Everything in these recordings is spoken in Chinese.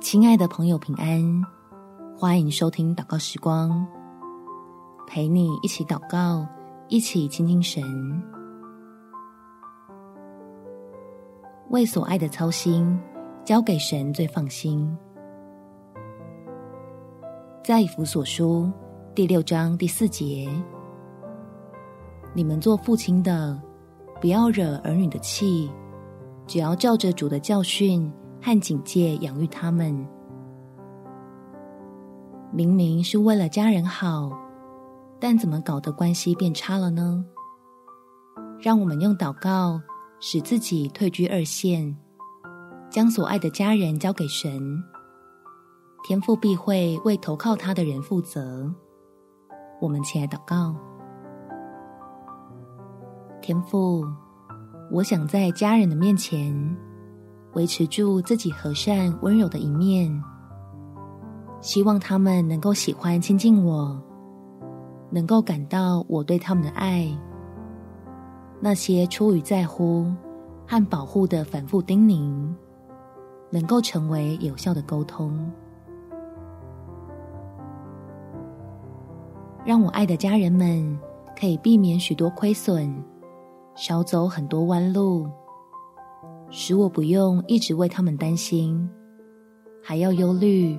亲爱的朋友，平安！欢迎收听祷告时光，陪你一起祷告，一起亲近神。为所爱的操心，交给神最放心。在以弗所书第六章第四节，你们做父亲的，不要惹儿女的气，只要照着主的教训。和警戒养育他们，明明是为了家人好，但怎么搞得关系变差了呢？让我们用祷告使自己退居二线，将所爱的家人交给神，天父必会为投靠他的人负责。我们起来祷告，天父，我想在家人的面前。维持住自己和善温柔的一面，希望他们能够喜欢亲近我，能够感到我对他们的爱。那些出于在乎和保护的反复叮咛，能够成为有效的沟通，让我爱的家人们可以避免许多亏损，少走很多弯路。使我不用一直为他们担心，还要忧虑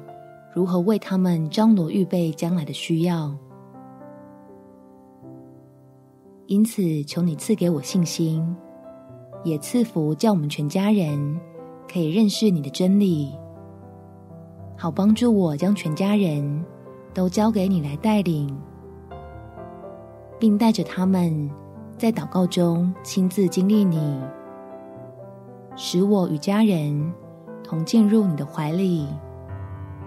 如何为他们张罗预备将来的需要。因此，求你赐给我信心，也赐福叫我们全家人可以认识你的真理，好帮助我将全家人都交给你来带领，并带着他们在祷告中亲自经历你。使我与家人同进入你的怀里，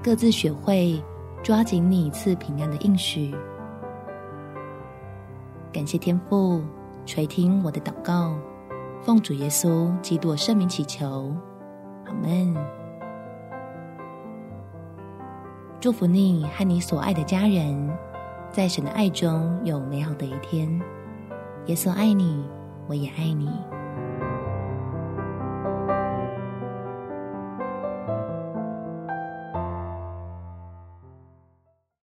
各自学会抓紧你赐平安的应许。感谢天父垂听我的祷告，奉主耶稣基督圣名祈求，阿门。祝福你和你所爱的家人，在神的爱中有美好的一天。耶稣爱你，我也爱你。